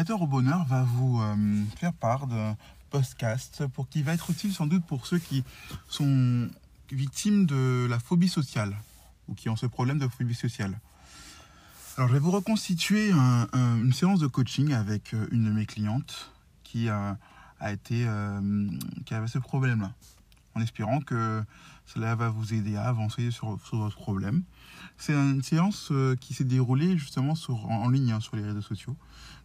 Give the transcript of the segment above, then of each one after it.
Accompagnateur au bonheur va vous euh, faire part d'un podcast pour qui va être utile sans doute pour ceux qui sont victimes de la phobie sociale ou qui ont ce problème de phobie sociale. Alors, je vais vous reconstituer un- un- une séance de coaching avec euh, une de mes clientes qui a été, euh, qui avait ce problème-là, espérant que cela va vous aider à avancer sur, votre problème. C'est une séance euh, qui s'est déroulée justement en, ligne hein, sur les réseaux sociaux.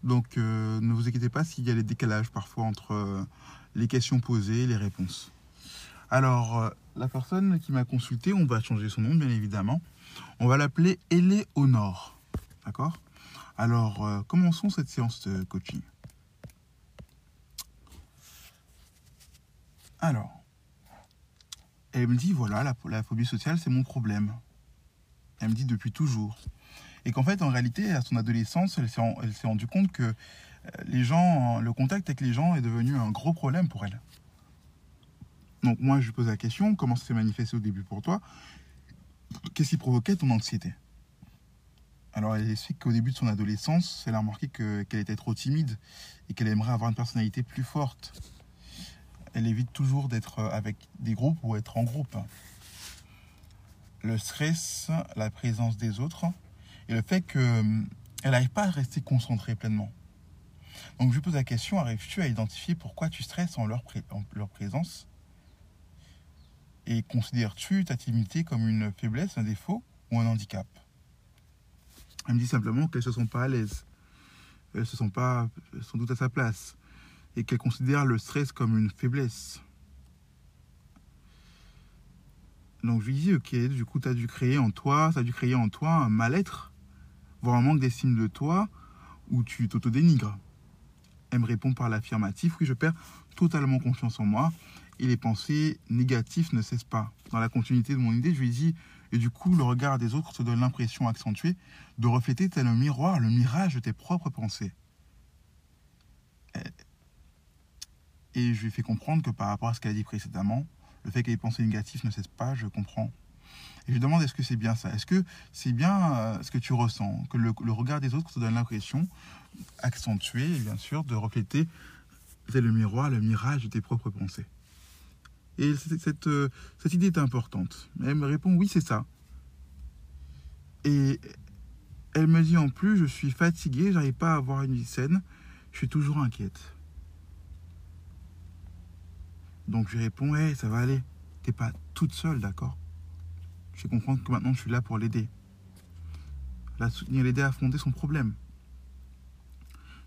Donc euh, ne vous inquiétez pas s'il y a des décalages parfois entre euh, les questions posées et les réponses. Alors, la personne qui m'a consulté, on va changer son nom bien évidemment. On va l'appeler Éléonore. D'accord? Alors, commençons cette séance de coaching. Alors, elle me dit voilà, la, phobie sociale, c'est mon problème. Elle me dit depuis toujours. Et qu'en fait, en réalité, à son adolescence, elle s'est rendue compte que euh, les gens, le contact avec les gens est devenu un gros problème pour elle. Donc moi, je lui pose la question, comment ça s'est manifesté au début pour toi? Qu'est-ce qui provoquait ton anxiété? Alors elle explique qu'au début de son adolescence, elle a remarqué que- qu'elle était trop timide et qu'elle aimerait avoir une personnalité plus forte. Elle évite toujours d'être avec des groupes ou être en groupe. Le stress, la présence des autres et le fait qu'elle n'arrive pas à rester concentrée pleinement. Donc je pose la question, arrives-tu à identifier pourquoi tu stresses en leur, pré- en leur présence? Et considères-tu ta timidité comme une faiblesse, un défaut ou un handicap? Elle me dit simplement qu'elle ne se sent pas à l'aise. Elle ne se sent pas euh, sans doute à sa place. Et qu'elle considère le stress comme une faiblesse. Donc je lui dis, ok, du coup, tu as dû créer en toi, dû créer en toi un mal-être, voire un manque d'estime de toi, où tu t'autodénigres. Elle me répond par l'affirmatif, oui, je perds totalement confiance en moi, et les pensées négatives ne cessent pas. Dans la continuité de mon idée, je lui dis, et du coup, le regard des autres te donne l'impression accentuée de refléter tel un miroir le mirage de tes propres pensées. Et je lui fais comprendre que par rapport à ce qu'elle a dit précédemment, le fait que les pensées négatives ne cessent pas, je comprends. Et je lui demande est-ce que c'est bien ça? Est-ce que c'est bien euh, ce que tu ressens? Que le, regard des autres te donne l'impression, accentuée bien sûr, de refléter le miroir, le mirage de tes propres pensées. Et cette, cette, euh, cette idée est importante. Elle me répond oui, c'est ça. Et elle me dit en plus, je suis fatiguée, j'arrive pas à avoir une vie saine, je suis toujours inquiète. Donc je lui réponds, hey, ça va aller, t'es pas toute seule, d'accord? Je vais comprendre que maintenant je suis là pour l'aider. La soutenir, l'aider à affronter son problème.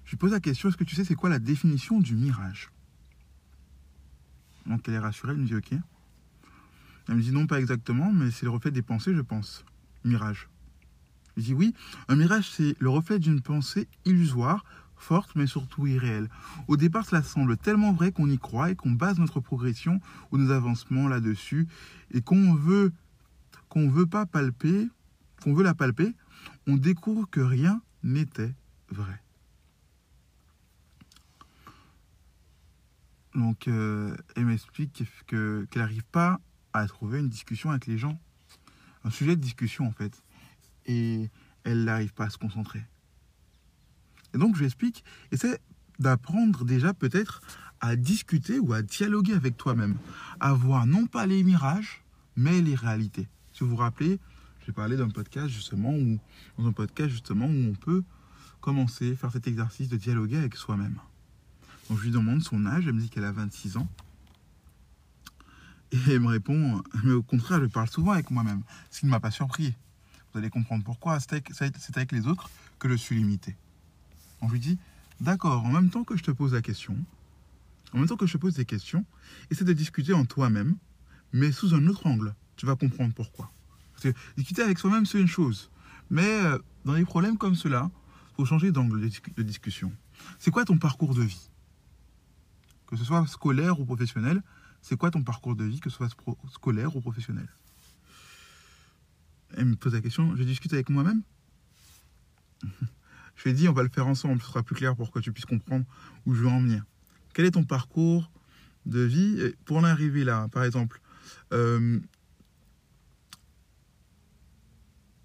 Je lui pose la question, est-ce que tu sais c'est quoi la définition du mirage? Donc elle est rassurée, elle me dit ok. Elle me dit non, pas exactement, mais c'est le reflet des pensées, je pense. Mirage. Je dis oui, un mirage c'est le reflet d'une pensée illusoire, forte mais surtout irréelle. Au départ, cela semble tellement vrai qu'on y croit et qu'on base notre progression ou nos avancements là-dessus et qu'on veut qu'on veut pas palper, qu'on veut la palper, on découvre que rien n'était vrai. Donc, euh, elle m'explique que- qu'elle n'arrive pas à trouver une discussion avec les gens, un sujet de discussion en fait. Et elle n'arrive pas à se concentrer. Donc je explique, essaie d'apprendre déjà peut-être à discuter ou à dialoguer avec toi-même, à voir non pas les mirages, mais les réalités. Si vous vous rappelez, j'ai parlé d'un podcast justement où, dans un podcast justement où on peut commencer, faire cet exercice de dialoguer avec soi-même. Donc je lui demande son âge, elle me dit qu'elle a 26 ans. Et elle me répond, mais au contraire, je parle souvent avec moi-même, ce qui ne m'a pas surpris. Vous allez comprendre pourquoi, c'est avec, avec les autres que je suis limité. On lui dit, d'accord, en même temps que je te pose la question, en même temps que je te pose des questions, essaie de discuter en toi-même, mais sous un autre angle. Tu vas comprendre pourquoi. Parce que discuter avec soi-même, c'est une chose. Mais euh, dans des problèmes comme cela, il faut changer d'angle de discussion. C'est quoi ton parcours de vie? Que ce soit scolaire ou professionnel, c'est quoi ton parcours de vie, que ce soit scolaire ou professionnel? Elle me pose la question, je discute avec moi-même? Dit, on va le faire ensemble, ce sera plus clair pour que tu puisses comprendre où je veux en venir. Quel est ton parcours de vie? Pour en arriver là Par exemple, euh,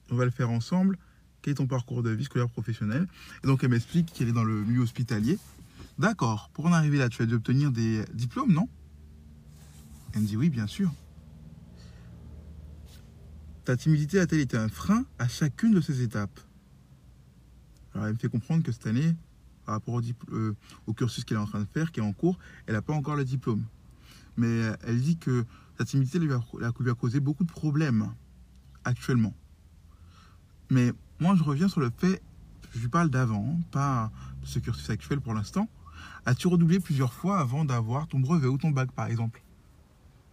on va le faire ensemble. Quel est ton parcours de vie scolaire professionnel? Et donc elle m'explique qu'elle est dans le milieu hospitalier. D'accord, pour en arriver là, tu as dû obtenir des diplômes, non? Elle me dit oui, bien sûr. Ta timidité a-t-elle été un frein à chacune de ces étapes Elle me fait comprendre que cette année, par rapport au, euh, au cursus qu'elle est en train de faire, qui est en cours, elle n'a pas encore le diplôme. Mais euh, elle dit que sa timidité lui a, lui a causé beaucoup de problèmes actuellement. Mais moi, je reviens sur le fait, je lui parle d'avant, pas de ce cursus actuel pour l'instant. As-tu redoublé plusieurs fois avant d'avoir ton brevet ou ton bac, par exemple?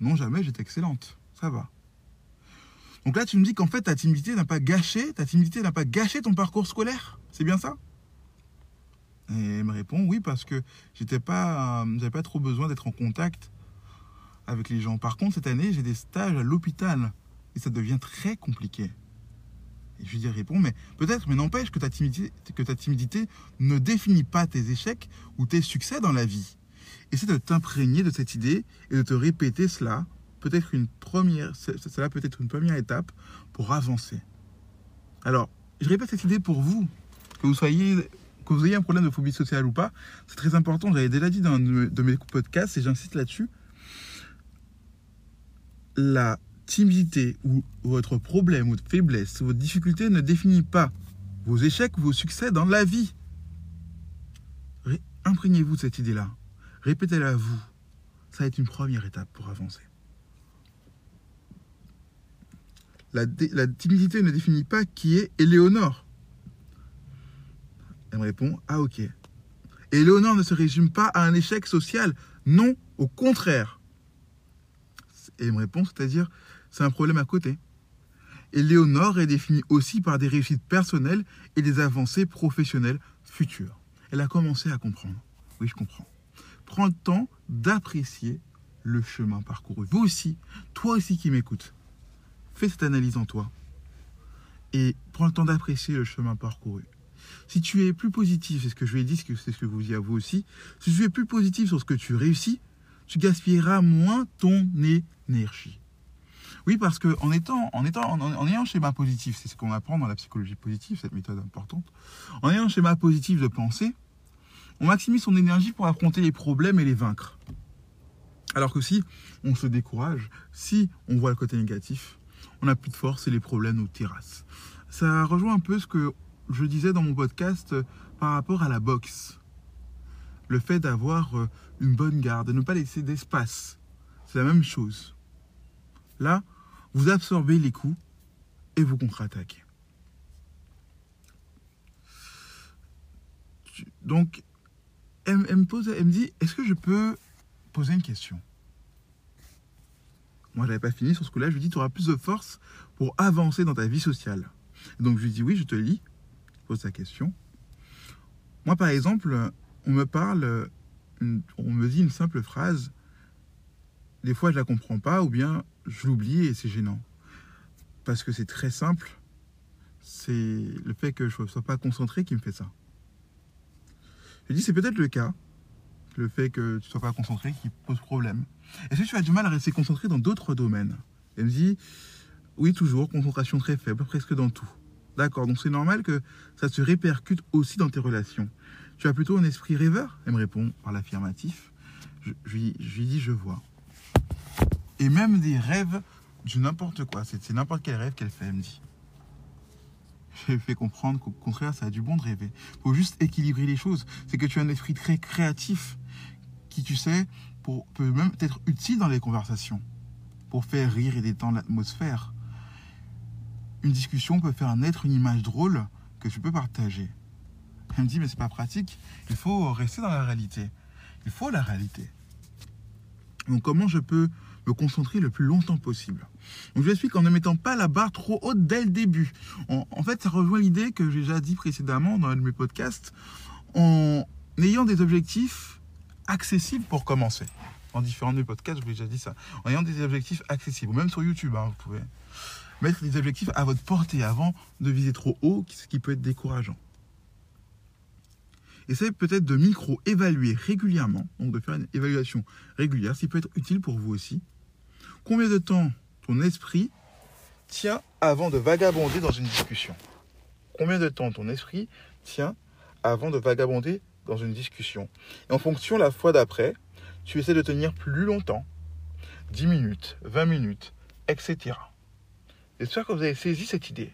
Non, jamais, j'étais excellente. Ça va. Donc là, tu me dis qu'en fait, ta timidité n'a pas gâché, ta timidité n'a pas gâché ton parcours scolaire. C'est bien ça? Et elle me répond oui, parce que j'étais pas, j'avais pas trop besoin d'être en contact avec les gens. Par contre, cette année, j'ai des stages à l'hôpital et ça devient très compliqué. Et je lui dis, réponds, mais peut-être, mais n'empêche que ta, timidité, que ta timidité ne définit pas tes échecs ou tes succès dans la vie. Essaie de t'imprégner de cette idée et de te répéter cela. Peut-être une première, cela peut être une première étape pour avancer. Alors, je répète cette idée pour vous, que vous soyez, que vous ayez un problème de phobie sociale ou pas. C'est très important. J'avais déjà dit dans de mes podcasts et j'insiste là-dessus. La timidité ou votre problème ou faiblesse, votre difficulté ne définit pas vos échecs ou vos succès dans la vie. Imprégnez-vous de cette idée-là. Répétez-la à vous. Ça va être une première étape pour avancer. La, timidité ne définit pas qui est Éléonore. Elle me répond Ah, ok. Éléonore ne se résume pas à un échec social. Non, au contraire. Elle me répond C'est-à-dire, c'est un problème à côté. Et Léonore est définie aussi par des réussites personnelles et des avancées professionnelles futures. Elle a commencé à comprendre. Oui, je comprends. Prends le temps d'apprécier le chemin parcouru. Vous aussi, toi aussi qui m'écoutes, fais cette analyse en toi. Et prends le temps d'apprécier le chemin parcouru. Si tu es plus positif, c'est ce que je lui ai dit, c'est ce que vous à vous aussi, si tu es plus positif sur ce que tu réussis, tu gaspilleras moins ton énergie. Oui, parce qu'en étant, en étant, en, ayant un schéma positif, c'est ce qu'on apprend dans la psychologie positive, cette méthode importante. En ayant un schéma positif de pensée, on maximise son énergie pour affronter les problèmes et les vaincre. Alors que si on se décourage, si on voit le côté négatif, on n'a plus de force et les problèmes nous terrassent. Ça rejoint un peu ce que je disais dans mon podcast euh, par rapport à la boxe. Le fait d'avoir euh, une bonne garde, de ne pas laisser d'espace. C'est la même chose. Là, vous absorbez les coups et vous contre-attaquez. Donc, elle, me elle me dit, est-ce que je peux poser une question? Moi, je n'avais pas fini sur ce coup-là. Je lui dis, tu auras plus de force pour avancer dans ta vie sociale. donc, je lui dis, oui, je te lis. Je pose ta question. Moi, par exemple, on me parle, on me dit une simple phrase. Des fois, je la comprends pas, ou bien je l'oublie et c'est gênant. Parce que c'est très simple. C'est le fait que je ne sois pas concentré qui me fait ça. Je dis, c'est peut-être le cas. Le fait que tu ne sois pas concentré qui pose problème. Est-ce que tu as du mal à rester concentré dans d'autres domaines? Elle me dit, oui, toujours, concentration très faible, presque dans tout. D'accord, donc c'est normal que ça se répercute aussi dans tes relations. Tu as plutôt un esprit rêveur? Elle me répond par l'affirmatif. Je, lui, dis, je vois. Et même des rêves du n'importe quoi. C'est n'importe quel rêve qu'elle fait, elle me dit. Je fait comprendre qu'au contraire, ça a du bon de rêver. Il faut juste équilibrer les choses. C'est que tu as un esprit très créatif qui, tu sais, peut même être utile dans les conversations pour faire rire et détendre l'atmosphère. Une discussion peut faire naître une image drôle que tu peux partager. Elle me dit, mais c'est pas pratique, il faut rester dans la réalité. Il faut la réalité. Donc comment je peux me concentrer le plus longtemps possible? Donc je explique en ne mettant pas la barre trop haute dès le début. En, fait, ça rejoint l'idée que j'ai déjà dit précédemment dans un de mes podcasts, en ayant des objectifs accessibles pour commencer. En différents de mes podcasts, je vous ai déjà dit ça. En ayant des objectifs accessibles, même sur YouTube, hein, vous pouvez mettre des objectifs à votre portée avant de viser trop haut, ce qui peut être décourageant. Essayez peut-être de micro-évaluer régulièrement, donc de faire une évaluation régulière, ce qui peut être utile pour vous aussi. Combien de temps ton esprit tient avant de vagabonder dans une discussion? Combien de temps ton esprit tient avant de vagabonder dans une discussion Et en fonction, la fois d'après, tu essaies de tenir plus longtemps, 10 minutes, 20 minutes, etc. J'espère que vous avez saisi cette idée.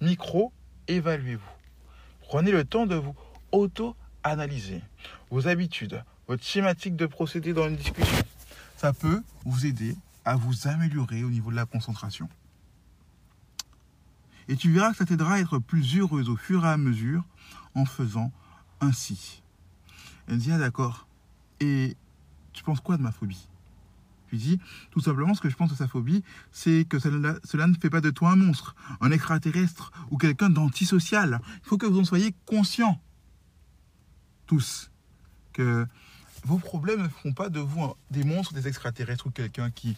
Micro, évaluez-vous. Prenez le temps de vous auto-analyser vos habitudes, votre schématique de procédé dans une discussion. Ça peut vous aider à vous améliorer au niveau de la concentration. Et tu verras que ça t'aidera à être plus heureuse au fur et à mesure en faisant ainsi. Elle dit, ah d'accord. Et tu penses quoi de ma phobie? Je lui dis, tout simplement, ce que je pense de sa phobie, c'est que cela, cela, ne fait pas de toi un monstre, un extraterrestre ou quelqu'un d'antisocial. Il faut que vous en soyez conscients tous que vos problèmes ne feront pas de vous des monstres, des extraterrestres ou quelqu'un qui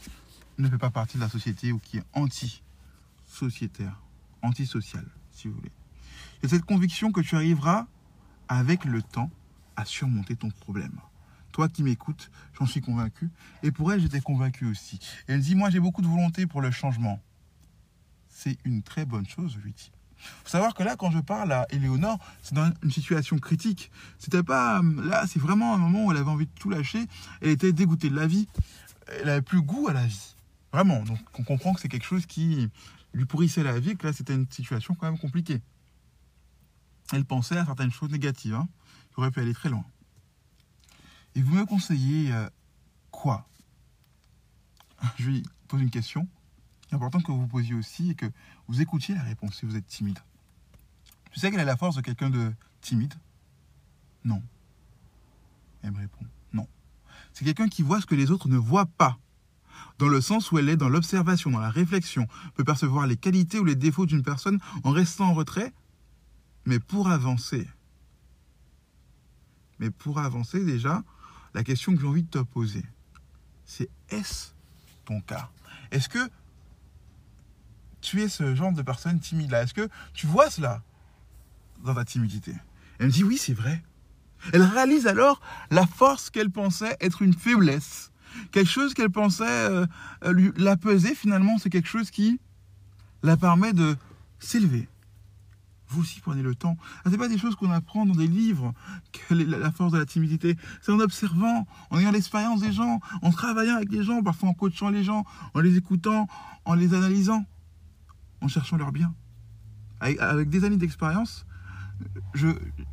ne fait pas partie de la société ou qui est anti-sociétaire, antisocial, si vous voulez. Il cette conviction que tu arriveras avec le temps à surmonter ton problème. Toi qui m'écoutes, j'en suis convaincu. Et pour elle, j'étais convaincu aussi. elle dit, moi j'ai beaucoup de volonté pour le changement. C'est une très bonne chose, je lui dis faut savoir que là, quand je parle à Éléonore, c'est dans une situation critique. C'était pas. Là, c'est vraiment un moment où elle avait envie de tout lâcher. Elle était dégoûtée de la vie. Elle avait plus goût à la vie. Vraiment. Donc, on comprend que c'est quelque chose qui lui pourrissait la vie, que là, c'était une situation quand même compliquée. Elle pensait à certaines choses négatives, hein, qui auraient pu aller très loin. Et vous me conseillez euh, quoi? Je lui pose une question. C'est important que vous vous posiez aussi et que vous écoutiez la réponse si vous êtes timide. Tu sais quelle est la force de quelqu'un de timide? Non. Elle me répond non. C'est quelqu'un qui voit ce que les autres ne voient pas. Dans le sens où elle est dans l'observation, dans la réflexion, peut percevoir les qualités ou les défauts d'une personne en restant en retrait, mais pour avancer. Mais pour avancer déjà, la question que j'ai envie de te poser, c'est est-ce ton cas? Est-ce que tu es ce genre de personne timide là Est-ce que tu vois cela dans ta timidité? Elle me dit oui, c'est vrai. Elle réalise alors la force qu'elle pensait être une faiblesse. Quelque chose qu'elle pensait euh, la peser, finalement, c'est quelque chose qui la permet de s'élever. Vous aussi prenez le temps. Ce n'est pas des choses qu'on apprend dans des livres, la force de la timidité? C'est en observant, en ayant l'expérience des gens, en travaillant avec les gens, parfois en coachant les gens, en les écoutant, en les analysant en cherchant leur bien. Avec, des années d'expérience,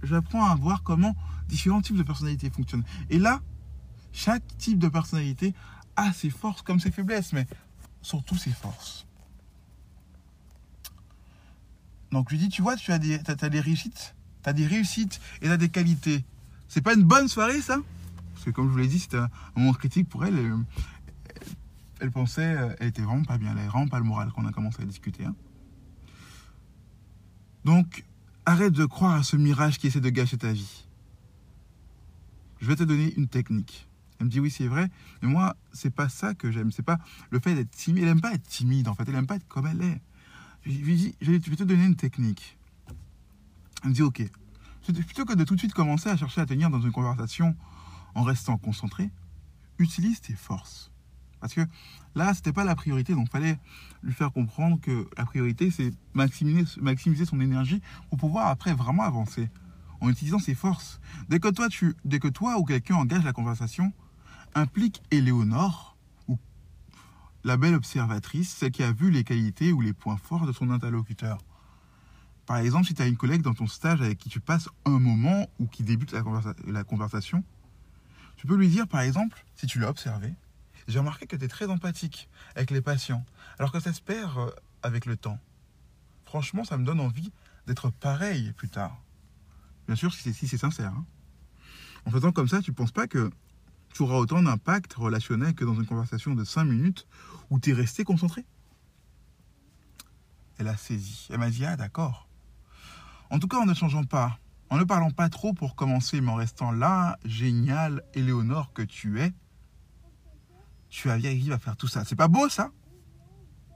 j'apprends à voir comment différents types de personnalités fonctionnent. Et là, chaque type de personnalité a ses forces comme ses faiblesses, mais surtout ses forces. Donc lui dis, tu vois, tu as des, des réussites, des réussites et tu as des qualités. C'est pas une bonne soirée ça? Parce que comme je vous l'ai dit, c'était un moment critique pour elle elle pensait, euh, elle était vraiment pas bien, elle avait vraiment pas le moral quand on a commencé à discuter. Hein. Donc, arrête de croire à ce mirage qui essaie de gâcher ta vie. Je vais te donner une technique. Elle me dit oui, c'est vrai, mais moi, c'est pas ça que j'aime. C'est pas le fait d'être timide. Elle aime pas être timide, en fait. Elle aime pas être comme elle est. Je lui dis, je vais te donner une technique. Elle me dit ok. Plutôt que de tout de suite commencer à chercher à tenir dans une conversation en restant concentré, utilise tes forces. Parce que là, c'était pas la priorité, donc il fallait lui faire comprendre que la priorité, c'est maximiser, son énergie pour pouvoir après vraiment avancer en utilisant ses forces. Dès que toi, dès que toi ou quelqu'un engage la conversation, implique Éléonore, la belle observatrice, celle qui a vu les qualités ou les points forts de son interlocuteur. Par exemple, si tu as une collègue dans ton stage avec qui tu passes un moment ou qui débute la, conversation, tu peux lui dire, par exemple, si tu l'as observé, j'ai remarqué que tu es très empathique avec les patients, alors que ça se perd euh, avec le temps. Franchement, ça me donne envie d'être pareil plus tard. Bien sûr, si c'est sincère. Hein. En faisant comme ça, tu ne penses pas que tu auras autant d'impact relationnel que dans une conversation de 5 minutes où tu es resté concentré Elle a saisi. Elle m'a dit, ah d'accord. En tout cas, en ne changeant pas, en ne parlant pas trop pour commencer, mais en restant là, génial, Éléonore que tu es, tu arrives à faire tout ça. C'est pas beau ça?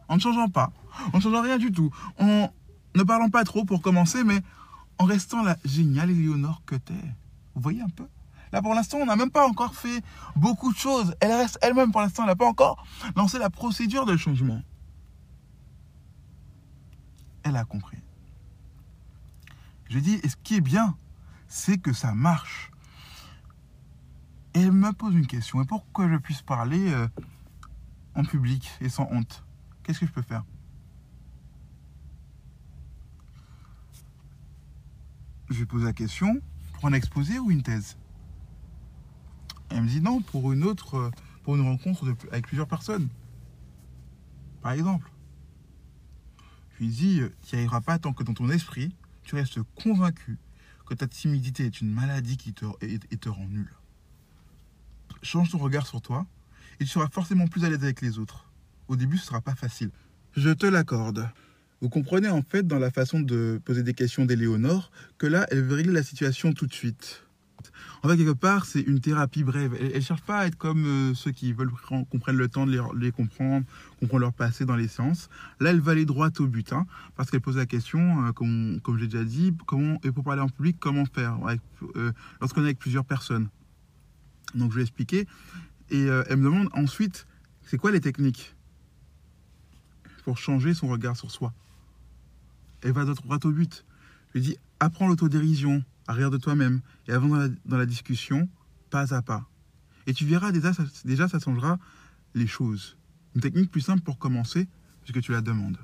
En ne changeant pas, en ne changeant rien du tout, en ne parlant pas trop pour commencer, mais en restant la géniale Éléonore que tu es. Vous voyez un peu? Là, pour l'instant, on n'a même pas encore fait beaucoup de choses. Elle reste elle-même, pour l'instant, elle n'a pas encore lancé la procédure de changement. Elle a compris. Je dis, et ce qui est bien, c'est que ça marche. Elle me pose une question. Et pour que je puisse parler euh, en public et sans honte, qu'est-ce que je peux faire? Je vais poser la question pour un exposé ou une thèse? Elle me dit non, pour une autre, euh, pour une rencontre avec plusieurs personnes. Par exemple. Je lui dis, euh, tu n'y arriveras pas tant que dans ton esprit, tu restes convaincu que ta timidité est une maladie qui te, rend nul. Change ton regard sur toi et tu seras forcément plus à l'aise avec les autres. Au début, ce ne sera pas facile. Je te l'accorde. Vous comprenez en fait dans la façon de poser des questions d'Éléonore que là, elle veut régler la situation tout de suite. En fait, quelque part, c'est une thérapie brève. Elle ne cherche pas à être comme euh, ceux qui veulent qu'on prenne le temps de les, comprendre, comprendre leur passé dans les séances. Là, elle va aller droit au but, hein, parce qu'elle pose la question, euh, comme, comme j'ai déjà dit, comment, et pour parler en public, comment faire euh, lorsqu'on est avec plusieurs personnes. Donc, je vais expliquer. Et elle me demande ensuite, c'est quoi les techniques pour changer son regard sur soi? Elle va droit au but. Je lui dis, apprends l'autodérision, arrière de toi-même et avant dans la, discussion, pas à pas. Et tu verras déjà ça, déjà, ça changera les choses. Une technique plus simple pour commencer, puisque tu la demandes.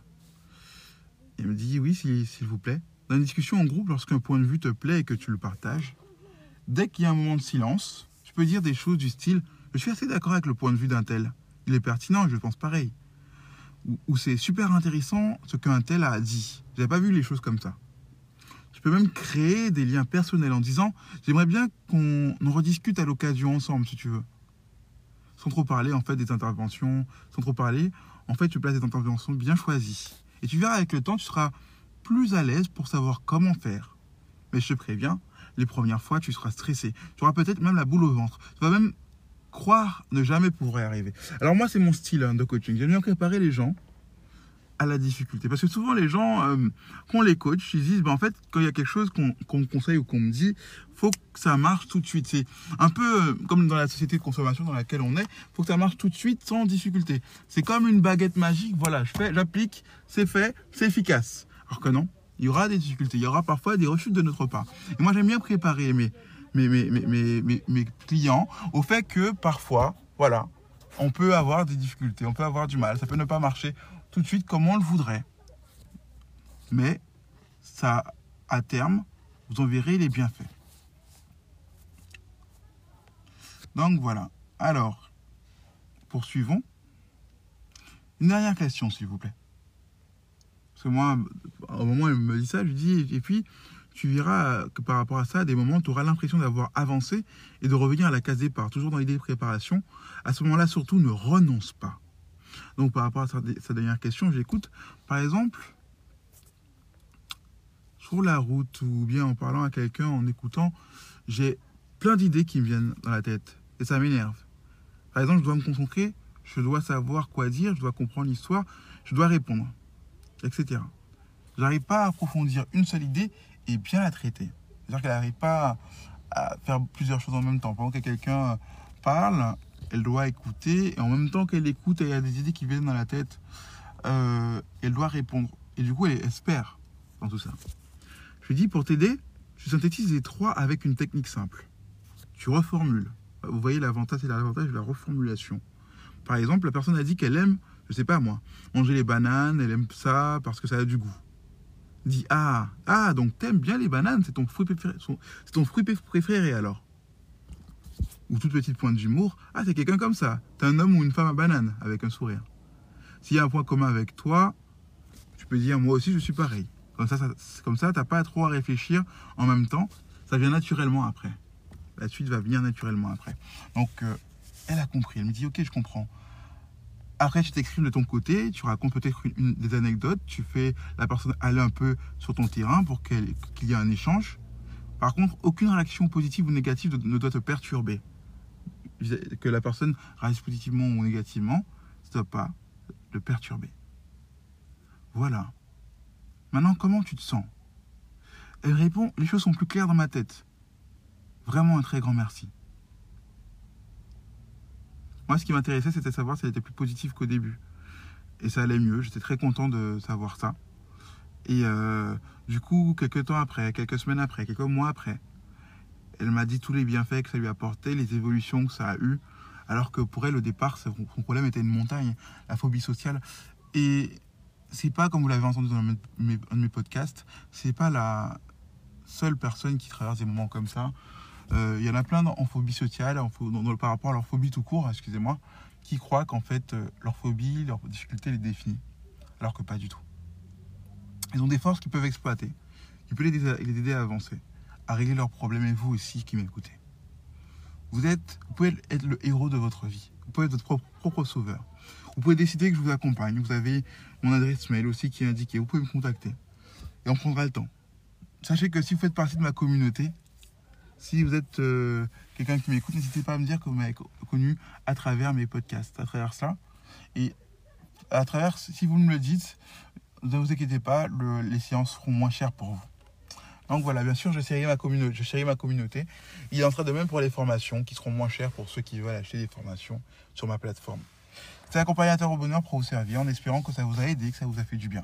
Il me dit oui, s'il vous plaît. Dans une discussion en groupe, lorsqu'un point de vue te plaît et que tu le partages, dès qu'il y a un moment de silence, tu peux dire des choses du style Je suis assez d'accord avec le point de vue d'un tel. Il est pertinent, je pense pareil. Ou, c'est super intéressant ce qu'un tel a dit. J'avais pas vu les choses comme ça peux même créer des liens personnels en disant j'aimerais bien qu'on rediscute à l'occasion ensemble, si tu veux. Sans trop parler en fait des interventions, sans trop parler, en fait tu places des interventions bien choisies. Et tu verras avec le temps, tu seras plus à l'aise pour savoir comment faire. Mais je te préviens, les premières fois, tu seras stressé. Tu auras peut-être même la boule au ventre. Tu vas même croire ne jamais pouvoir y arriver. Alors moi, c'est mon style hein, de coaching. J'aime bien préparer les gens à la difficulté. Parce que souvent, les gens, euh, quand on les coach, ils disent, ben, en fait, quand il y a quelque chose qu'on me conseille ou qu'on me dit, faut que ça marche tout de suite. C'est un peu euh, comme dans la société de consommation dans laquelle on est, faut que ça marche tout de suite sans difficulté. C'est comme une baguette magique, voilà, je fais, j'applique, c'est fait, c'est efficace. Alors que non, il y aura des difficultés, il y aura parfois des rechutes de notre part. Et moi, j'aime bien préparer mes, mes, mes, mes, mes clients au fait que parfois, voilà, on peut avoir des difficultés, on peut avoir du mal, ça peut ne pas marcher tout de suite comme on le voudrait. Mais ça, à terme, vous en verrez les bienfaits. Donc voilà. Alors, poursuivons. Une dernière question, s'il vous plaît. Parce que moi, au moment où elle me dit ça, je lui dis, et puis, tu verras que par rapport à ça, à des moments, tu auras l'impression d'avoir avancé et de revenir à la case départ, toujours dans l'idée de préparation. À ce moment-là, surtout, ne renonce pas. Donc par rapport à sa, dernière question, j'écoute, par exemple, sur la route ou bien en parlant à quelqu'un, en écoutant, j'ai plein d'idées qui me viennent dans la tête et ça m'énerve. Par exemple, je dois me concentrer, je dois savoir quoi dire, je dois comprendre l'histoire, je dois répondre, etc. J'arrive pas à approfondir une seule idée et bien la traiter. C'est-à-dire qu'elle n'arrive pas à faire plusieurs choses en même temps. Pendant que quelqu'un parle, elle doit écouter, et en même temps qu'elle écoute, elle a des idées qui viennent dans la tête, euh, elle doit répondre. Et du coup, elle espère dans tout ça. Je lui dis, pour t'aider, je synthétise les trois avec une technique simple. Tu reformules. Vous voyez l'avantage, c'est l'avantage de la reformulation. Par exemple, la personne a dit qu'elle aime, je sais pas moi, manger les bananes, elle aime ça parce que ça a du goût. Dis ah ah donc t'aimes bien les bananes, c'est ton fruit préféré, c'est ton fruit préféré alors. Ou toute petite pointe d'humour, ah c'est quelqu'un comme ça, t'es un homme ou une femme à banane avec un sourire. S'il y a un point commun avec toi, tu peux dire moi aussi je suis pareil. Comme ça, ça comme ça t'as pas trop à réfléchir en même temps, ça vient naturellement après. La suite va venir naturellement après. Donc euh, elle a compris. Elle me dit, ok, je comprends. Après, tu t'exprimes de ton côté, tu racontes peut-être des anecdotes, tu fais la personne aller un peu sur ton terrain pour qu'il y ait un échange. Par contre, aucune réaction positive ou négative ne doit te perturber. Que la personne réagisse positivement ou négativement, ça ne doit pas le perturber. Voilà. Maintenant, comment tu te sens? Elle répond, les choses sont plus claires dans ma tête. Vraiment un très grand merci. Moi, ce qui m'intéressait, c'était de savoir si elle était plus positive qu'au début. Et ça allait mieux. J'étais très content de savoir ça. Et euh, du coup, quelques temps après, quelques semaines après, quelques mois après, elle m'a dit tous les bienfaits que ça lui apportait, les évolutions que ça a eu. Alors que pour elle, au départ, son problème était une montagne, la phobie sociale. Et c'est pas, comme vous l'avez entendu dans un de mes podcasts, c'est pas la seule personne qui traverse des moments comme ça. Euh, il y en a plein en phobie sociale, par rapport à leur phobie tout court, excusez-moi, qui croient qu'en fait leur phobie, leur difficulté les définit, alors que pas du tout. Ils ont des forces qu'ils peuvent exploiter, qui peuvent les aider à avancer, à régler leurs problèmes, et vous aussi qui m'écoutez. Vous, êtes, vous pouvez être le héros de votre vie, vous pouvez être votre propre, propre sauveur. Vous pouvez décider que je vous accompagne, vous avez mon adresse mail aussi qui est indiquée, vous pouvez me contacter, et on prendra le temps. Sachez que si vous faites partie de ma communauté, si vous êtes euh, quelqu'un qui m'écoute, n'hésitez pas à me dire que vous m'avez connu à travers mes podcasts, à travers ça. Et à travers, si vous me le dites, ne vous inquiétez pas, les séances seront moins chères pour vous. Donc voilà, bien sûr, je chéris ma communauté. Ma communauté. Il en sera de même pour les formations qui seront moins chères pour ceux qui veulent acheter des formations sur ma plateforme. C'est accompagnateur au bonheur pour vous servir en espérant que ça vous a aidé, que ça vous a fait du bien.